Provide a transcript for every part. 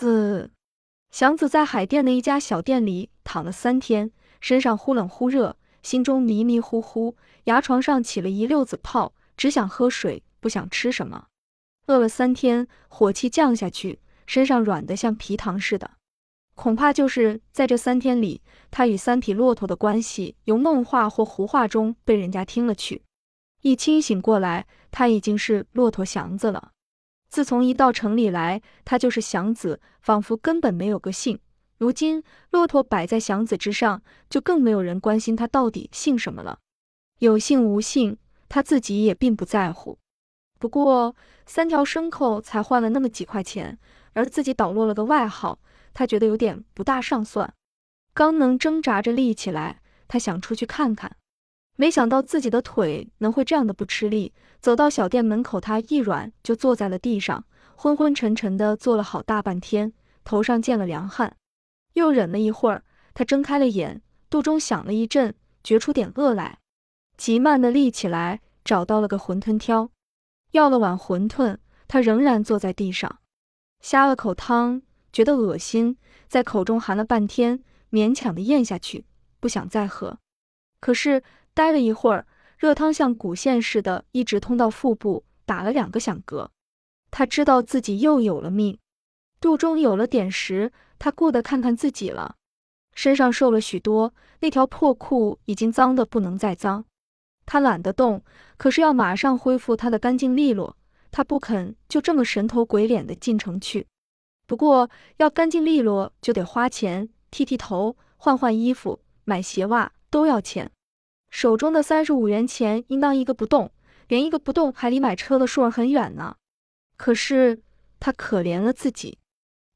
子，祥子在海淀的一家小店里躺了三天，身上忽冷忽热，心中迷迷糊糊，牙床上起了一溜子泡，只想喝水，不想吃什么。饿了三天，火气降下去，身上软得像皮糖似的。恐怕就是在这三天里，他与三匹骆驼的关系由梦话或胡话中被人家听了去。一清醒过来，他已经是骆驼祥子了。自从一到城里来，他就是祥子，仿佛根本没有个姓。如今骆驼摆在祥子之上，就更没有人关心他到底姓什么了。有姓无姓，他自己也并不在乎。不过三条牲口才换了那么几块钱，而自己倒落了个外号。他觉得有点不大上算，刚能挣扎着立起来，他想出去看看，没想到自己的腿能会这样的不吃力。走到小店门口，他一软就坐在了地上，昏昏沉沉的坐了好大半天，头上见了凉汗。又忍了一会儿，他睁开了眼，肚中响了一阵，觉出点饿来，急慢的立起来，找到了个馄饨挑，要了碗馄饨。他仍然坐在地上，呷了口汤。觉得恶心，在口中含了半天，勉强的咽下去，不想再喝。可是待了一会儿，热汤像骨线似的，一直通到腹部，打了两个响嗝。他知道自己又有了命，肚中有了点食。他顾得看看自己了，身上瘦了许多，那条破裤已经脏得不能再脏。他懒得动，可是要马上恢复他的干净利落。他不肯就这么神头鬼脸的进城去。不过要干净利落，就得花钱，剃剃头、换换衣服、买鞋袜都要钱。手中的三十五元钱应当一个不动，连一个不动还离买车的数儿很远呢。可是他可怜了自己，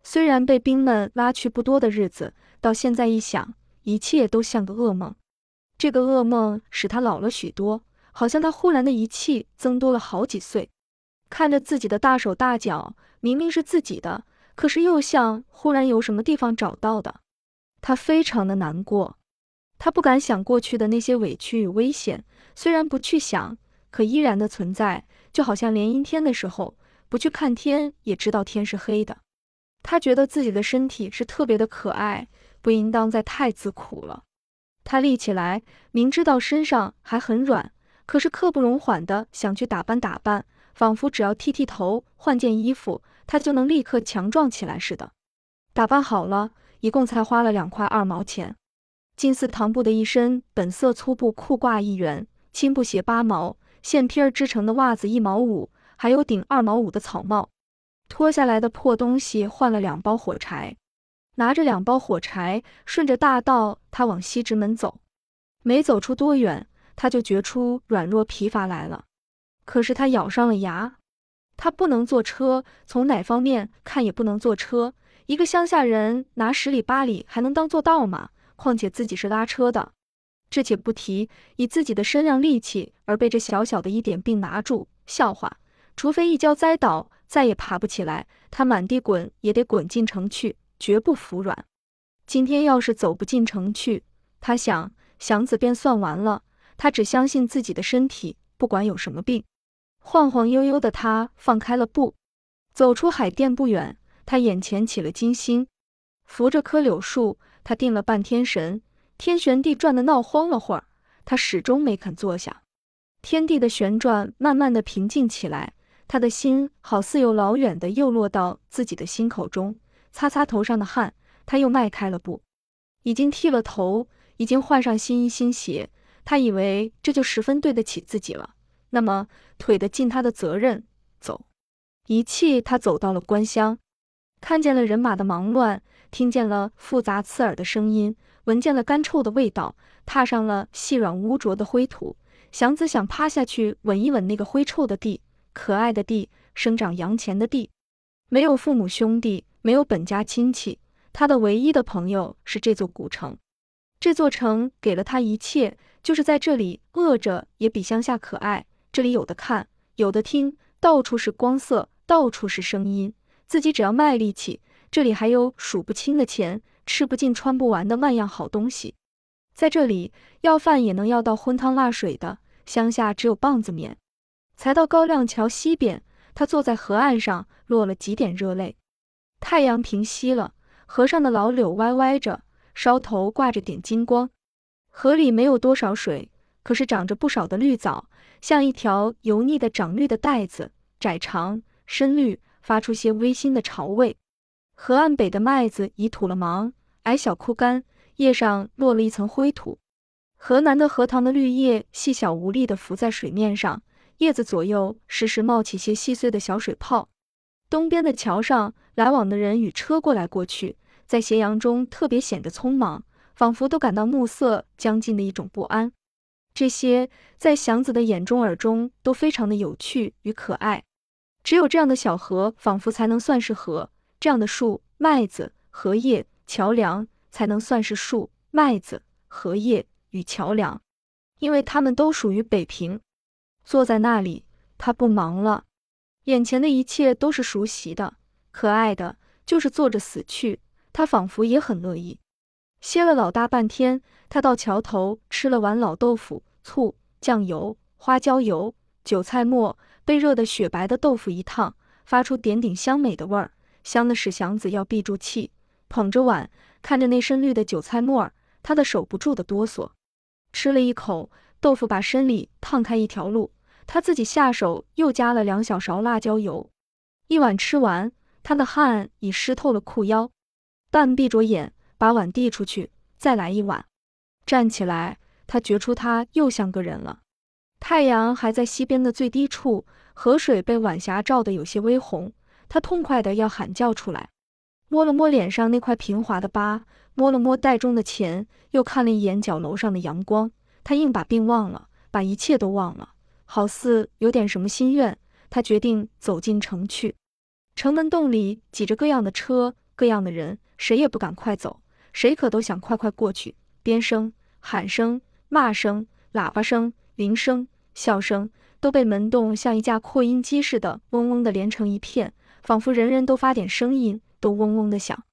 虽然被兵们拉去不多的日子，到现在一想，一切都像个噩梦。这个噩梦使他老了许多，好像他忽然的一气增多了好几岁。看着自己的大手大脚，明明是自己的。可是又像忽然有什么地方找到的，他非常的难过，他不敢想过去的那些委屈与危险，虽然不去想，可依然的存在，就好像连阴天的时候不去看天，也知道天是黑的。他觉得自己的身体是特别的可爱，不应当再太自苦了。他立起来，明知道身上还很软，可是刻不容缓的想去打扮打扮，仿佛只要剃剃头，换件衣服。他就能立刻强壮起来似的。打扮好了，一共才花了两块二毛钱。近似唐布的一身本色粗布裤褂一元，青布鞋八毛，线皮儿织成的袜子一毛五，还有顶二毛五的草帽。脱下来的破东西换了两包火柴，拿着两包火柴，顺着大道，他往西直门走。没走出多远，他就觉出软弱疲乏来了。可是他咬上了牙。他不能坐车，从哪方面看也不能坐车。一个乡下人拿十里八里还能当做道吗？况且自己是拉车的，这且不提，以自己的身量力气而被这小小的一点病拿住，笑话。除非一跤栽倒，再也爬不起来，他满地滚也得滚进城去，绝不服软。今天要是走不进城去，他想祥子便算完了。他只相信自己的身体，不管有什么病。晃晃悠悠的他放开了步，走出海淀不远，他眼前起了金星，扶着棵柳树，他定了半天神，天旋地转的闹慌了会儿，他始终没肯坐下。天地的旋转慢慢的平静起来，他的心好似有老远的又落到自己的心口中，擦擦头上的汗，他又迈开了步，已经剃了头，已经换上新衣新鞋，他以为这就十分对得起自己了。那么腿的尽他的责任，走。一气他走到了官乡，看见了人马的忙乱，听见了复杂刺耳的声音，闻见了干臭的味道，踏上了细软污浊的灰土。祥子想趴下去吻一吻那个灰臭的地，可爱的地，生长洋钱的地。没有父母兄弟，没有本家亲戚，他的唯一的朋友是这座古城。这座城给了他一切，就是在这里饿着也比乡下可爱。这里有的看，有的听，到处是光色，到处是声音。自己只要卖力气，这里还有数不清的钱，吃不尽、穿不完的万样好东西。在这里要饭也能要到荤汤辣水的，乡下只有棒子面。才到高亮桥西边，他坐在河岸上，落了几点热泪。太阳平西了，河上的老柳歪歪着，梢头挂着点金光。河里没有多少水，可是长着不少的绿藻，像一条油腻的长绿的带子，窄长深绿，发出些微腥的潮味。河岸北的麦子已吐了芒，矮小枯干，叶上落了一层灰土。河南的荷塘的绿叶细小无力地浮在水面上，叶子左右时时冒起些细碎的小水泡。东边的桥上来往的人与车过来过去，在斜阳中特别显得匆忙。仿佛都感到暮色将近的一种不安，这些在祥子的眼中耳中都非常的有趣与可爱。只有这样的小河，仿佛才能算是河；这样的树、麦子、荷叶、桥梁，才能算是树、麦子、荷叶与桥梁，因为它们都属于北平。坐在那里，他不忙了，眼前的一切都是熟悉的、可爱的，就是坐着死去，他仿佛也很乐意。歇了老大半天，他到桥头吃了碗老豆腐，醋、酱油、花椒油、韭菜末，被热得雪白的豆腐一烫，发出点点香美的味儿，香的使祥子要闭住气，捧着碗，看着那深绿的韭菜末儿，他的手不住的哆嗦。吃了一口豆腐，把身里烫开一条路，他自己下手又加了两小勺辣椒油。一碗吃完，他的汗已湿透了裤腰，半闭着眼。把碗递出去，再来一碗。站起来，他觉出他又像个人了。太阳还在西边的最低处，河水被晚霞照得有些微红。他痛快的要喊叫出来，摸了摸脸上那块平滑的疤，摸了摸袋中的钱，又看了一眼角楼上的阳光。他硬把病忘了，把一切都忘了，好似有点什么心愿。他决定走进城去。城门洞里挤着各样的车，各样的人，谁也不敢快走。谁可都想快快过去，鞭声、喊声、骂声、喇叭声、铃声、笑声，都被门洞像一架扩音机似的，嗡嗡的连成一片，仿佛人人都发点声音，都嗡嗡的响。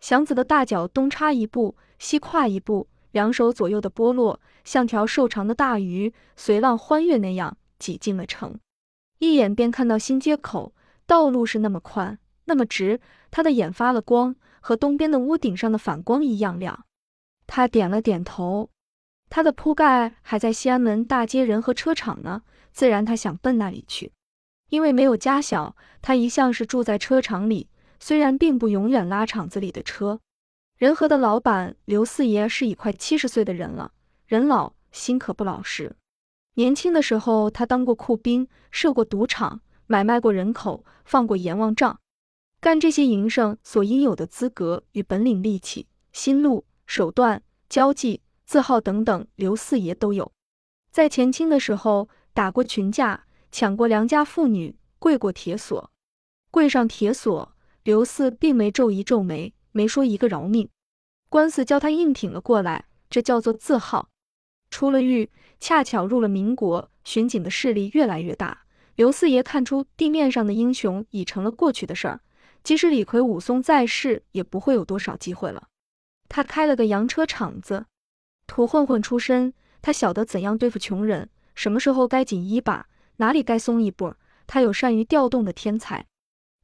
祥子的大脚东插一步，西跨一步，两手左右的剥落，像条瘦长的大鱼，随浪欢跃那样挤进了城。一眼便看到新街口，道路是那么宽，那么直，他的眼发了光。和东边的屋顶上的反光一样亮，他点了点头。他的铺盖还在西安门大街人和车场呢，自然他想奔那里去。因为没有家小，他一向是住在车场里，虽然并不永远拉厂子里的车。仁和的老板刘四爷是已快七十岁的人了，人老心可不老实。年轻的时候，他当过库兵，设过赌场，买卖过人口，放过阎王账。干这些营生所应有的资格与本领、力气、心路、手段、交际、字号等等，刘四爷都有。在前清的时候，打过群架，抢过良家妇女，跪过铁锁，跪上铁锁，刘四并没皱一皱眉，没说一个饶命。官司叫他硬挺了过来，这叫做字号。出了狱，恰巧入了民国，巡警的势力越来越大。刘四爷看出地面上的英雄已成了过去的事儿。即使李逵、武松在世，也不会有多少机会了。他开了个洋车厂子，土混混出身，他晓得怎样对付穷人，什么时候该紧一把，哪里该松一步。他有善于调动的天才，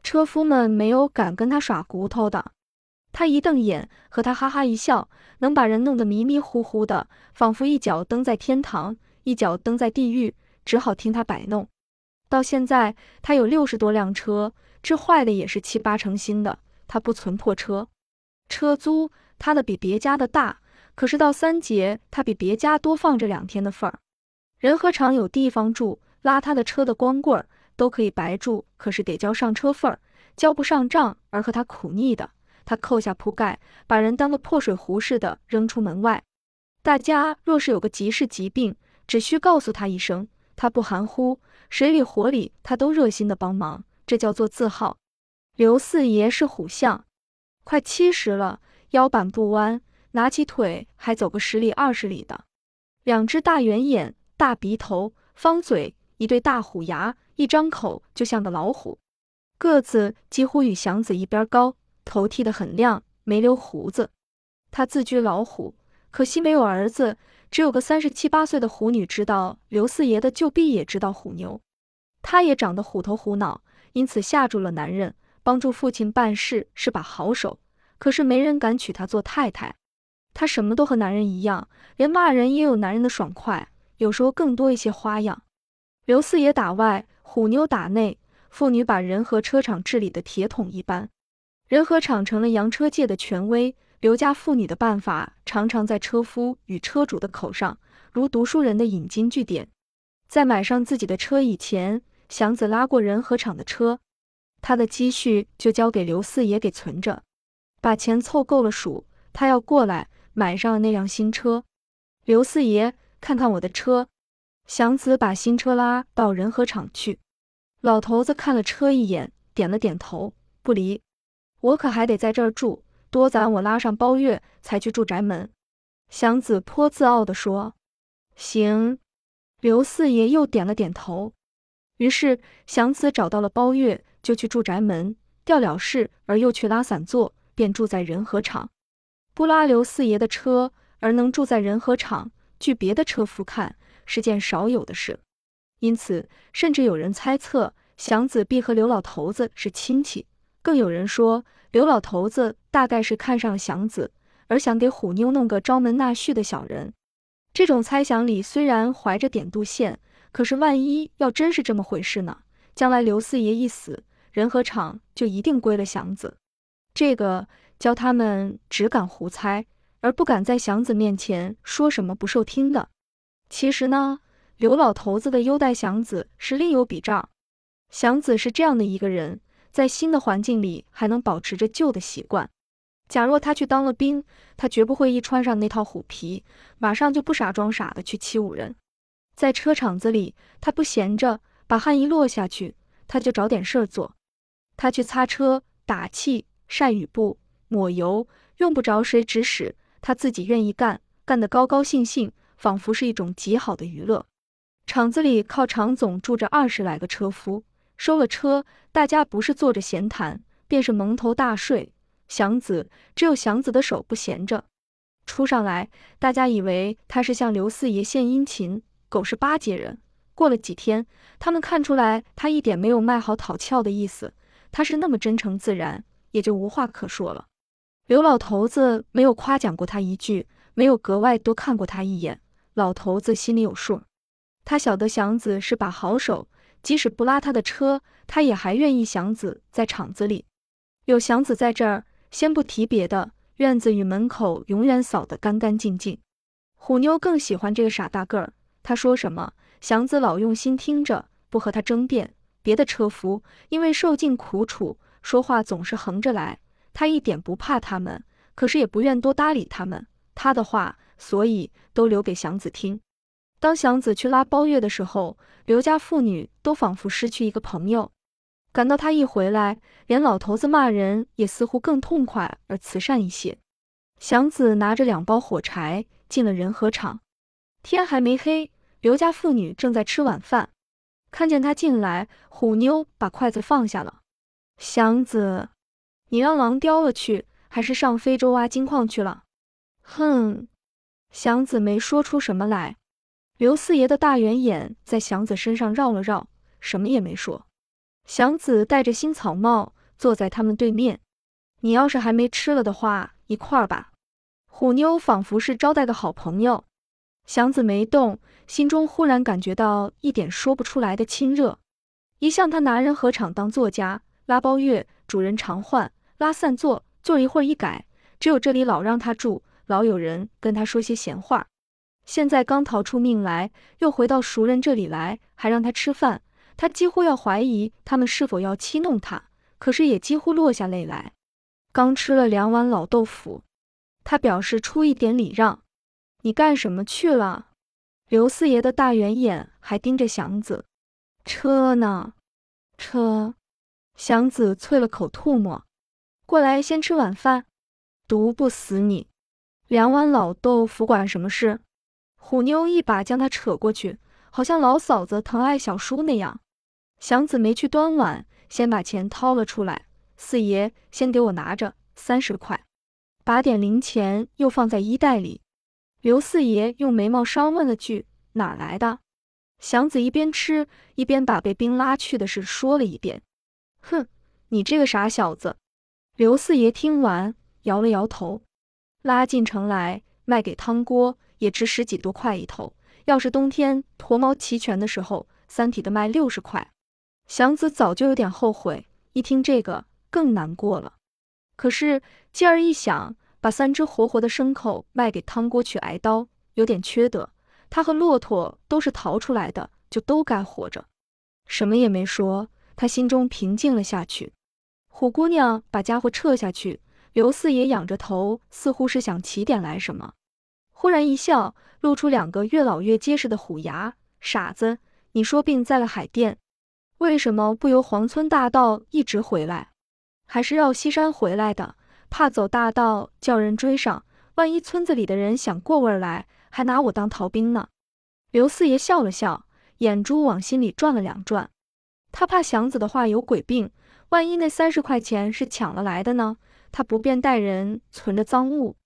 车夫们没有敢跟他耍骨头的。他一瞪眼，和他哈哈一笑，能把人弄得迷迷糊糊的，仿佛一脚蹬在天堂，一脚蹬在地狱，只好听他摆弄。到现在，他有六十多辆车。这坏的也是七八成新的，他不存破车。车租他的比别家的大，可是到三节他比别家多放着两天的份儿。人何尝有地方住，拉他的车的光棍儿都可以白住，可是得交上车份儿，交不上账而和他苦腻的，他扣下铺盖，把人当个破水壶似的扔出门外。大家若是有个急事疾病，只需告诉他一声，他不含糊，水里火里他都热心的帮忙。这叫做字号。刘四爷是虎相，快七十了，腰板不弯，拿起腿还走个十里二十里的。两只大圆眼，大鼻头，方嘴，一对大虎牙，一张口就像个老虎。个子几乎与祥子一边高，头剃得很亮，没留胡子。他自居老虎，可惜没有儿子，只有个三十七八岁的虎女知道刘四爷的旧婢也知道虎妞，他也长得虎头虎脑。因此吓住了男人，帮助父亲办事是把好手，可是没人敢娶她做太太。她什么都和男人一样，连骂人也有男人的爽快，有时候更多一些花样。刘四爷打外，虎妞打内，妇女把仁和车厂治理的铁桶一般。仁和厂成了洋车界的权威，刘家妇女的办法常常在车夫与车主的口上，如读书人的引经据典。在买上自己的车以前，祥子拉过仁和厂的车，他的积蓄就交给刘四爷给存着，把钱凑够了数，他要过来买上那辆新车。刘四爷，看看我的车。祥子把新车拉到仁和厂去，老头子看了车一眼，点了点头，不离。我可还得在这儿住，多攒我拉上包月才去住宅门。祥子颇自傲地说：“行。”刘四爷又点了点头。于是祥子找到了包月，就去住宅门，调了事而又去拉散座，便住在仁和厂。不拉刘四爷的车而能住在仁和厂，据别的车夫看是件少有的事。因此，甚至有人猜测祥子必和刘老头子是亲戚。更有人说，刘老头子大概是看上了祥子，而想给虎妞弄个招门纳婿的小人。这种猜想里虽然怀着点度线，可是万一要真是这么回事呢？将来刘四爷一死，人和厂就一定归了祥子。这个教他们只敢胡猜，而不敢在祥子面前说什么不受听的。其实呢，刘老头子的优待祥子是另有笔账。祥子是这样的一个人。在新的环境里还能保持着旧的习惯。假若他去当了兵，他绝不会一穿上那套虎皮，马上就不傻装傻的去欺侮人。在车厂子里，他不闲着，把汗一落下去，他就找点事儿做。他去擦车、打气、晒雨布、抹油，用不着谁指使，他自己愿意干，干得高高兴兴，仿佛是一种极好的娱乐。厂子里靠厂总住着二十来个车夫。收了车，大家不是坐着闲谈，便是蒙头大睡。祥子只有祥子的手不闲着，出上来，大家以为他是向刘四爷献殷勤，狗是巴结人。过了几天，他们看出来他一点没有卖好讨俏的意思，他是那么真诚自然，也就无话可说了。刘老头子没有夸奖过他一句，没有格外多看过他一眼，老头子心里有数，他晓得祥子是把好手。即使不拉他的车，他也还愿意祥子在厂子里。有祥子在这儿，先不提别的，院子与门口永远扫得干干净净。虎妞更喜欢这个傻大个儿，他说什么，祥子老用心听着，不和他争辩。别的车夫因为受尽苦楚，说话总是横着来，他一点不怕他们，可是也不愿多搭理他们。他的话，所以都留给祥子听。当祥子去拉包月的时候，刘家妇女都仿佛失去一个朋友。感到他一回来，连老头子骂人也似乎更痛快而慈善一些。祥子拿着两包火柴进了仁和厂，天还没黑，刘家妇女正在吃晚饭。看见他进来，虎妞把筷子放下了。祥子，你让狼叼了去，还是上非洲挖金矿去了？哼！祥子没说出什么来。刘四爷的大圆眼在祥子身上绕了绕，什么也没说。祥子戴着新草帽坐在他们对面。你要是还没吃了的话，一块儿吧。虎妞仿佛是招待个好朋友。祥子没动，心中忽然感觉到一点说不出来的亲热。一向他拿人和厂当作家，拉包月，主人常换，拉散座，坐一会儿一改，只有这里老让他住，老有人跟他说些闲话。现在刚逃出命来，又回到熟人这里来，还让他吃饭，他几乎要怀疑他们是否要欺弄他，可是也几乎落下泪来。刚吃了两碗老豆腐，他表示出一点礼让。你干什么去了？刘四爷的大圆眼还盯着祥子。车呢？车？祥子啐了口唾沫。过来先吃晚饭。毒不死你。两碗老豆腐管什么事？虎妞一把将他扯过去，好像老嫂子疼爱小叔那样。祥子没去端碗，先把钱掏了出来。四爷，先给我拿着三十块，把点零钱又放在衣袋里。刘四爷用眉毛梢问了句：“哪来的？”祥子一边吃一边把被兵拉去的事说了一遍。哼，你这个傻小子！刘四爷听完，摇了摇头。拉进城来卖给汤锅，也值十几多块一头。要是冬天驼毛齐全的时候，三体的卖六十块。祥子早就有点后悔，一听这个更难过了。可是继而一想，把三只活活的牲口卖给汤锅去挨刀，有点缺德。他和骆驼都是逃出来的，就都该活着。什么也没说，他心中平静了下去。虎姑娘把家伙撤下去，刘四爷仰着头，似乎是想起点来什么，忽然一笑，露出两个越老越结实的虎牙。傻子，你说病在了海淀，为什么不由黄村大道一直回来，还是绕西山回来的？怕走大道叫人追上，万一村子里的人想过味来，还拿我当逃兵呢？刘四爷笑了笑，眼珠往心里转了两转，他怕祥子的话有鬼病。万一那三十块钱是抢了来的呢？他不便带人存着赃物。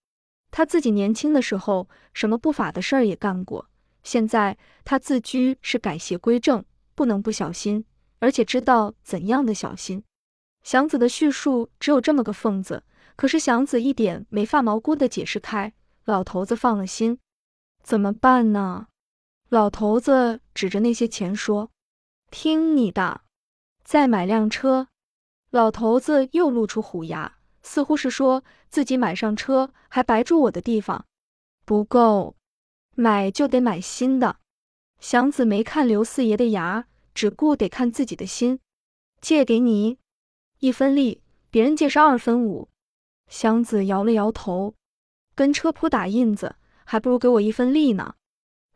他自己年轻的时候，什么不法的事儿也干过。现在他自居是改邪归正，不能不小心，而且知道怎样的小心。祥子的叙述只有这么个缝子，可是祥子一点没发毛菇的解释开，老头子放了心。怎么办呢？老头子指着那些钱说：“听你的，再买辆车。”老头子又露出虎牙，似乎是说自己买上车还白住我的地方，不够，买就得买新的。祥子没看刘四爷的牙，只顾得看自己的心。借给你一分利，别人借是二分五。祥子摇了摇头，跟车铺打印子，还不如给我一分利呢。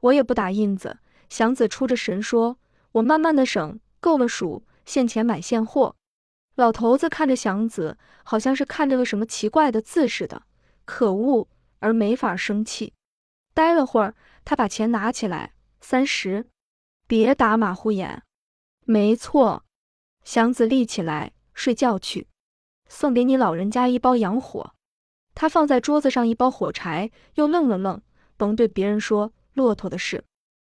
我也不打印子。祥子出着神说：“我慢慢的省，够了数，现钱买现货。”老头子看着祥子，好像是看着个什么奇怪的字似的，可恶而没法生气。待了会儿，他把钱拿起来，三十，别打马虎眼。没错，祥子立起来睡觉去。送给你老人家一包洋火。他放在桌子上一包火柴，又愣了愣，甭对别人说骆驼的事。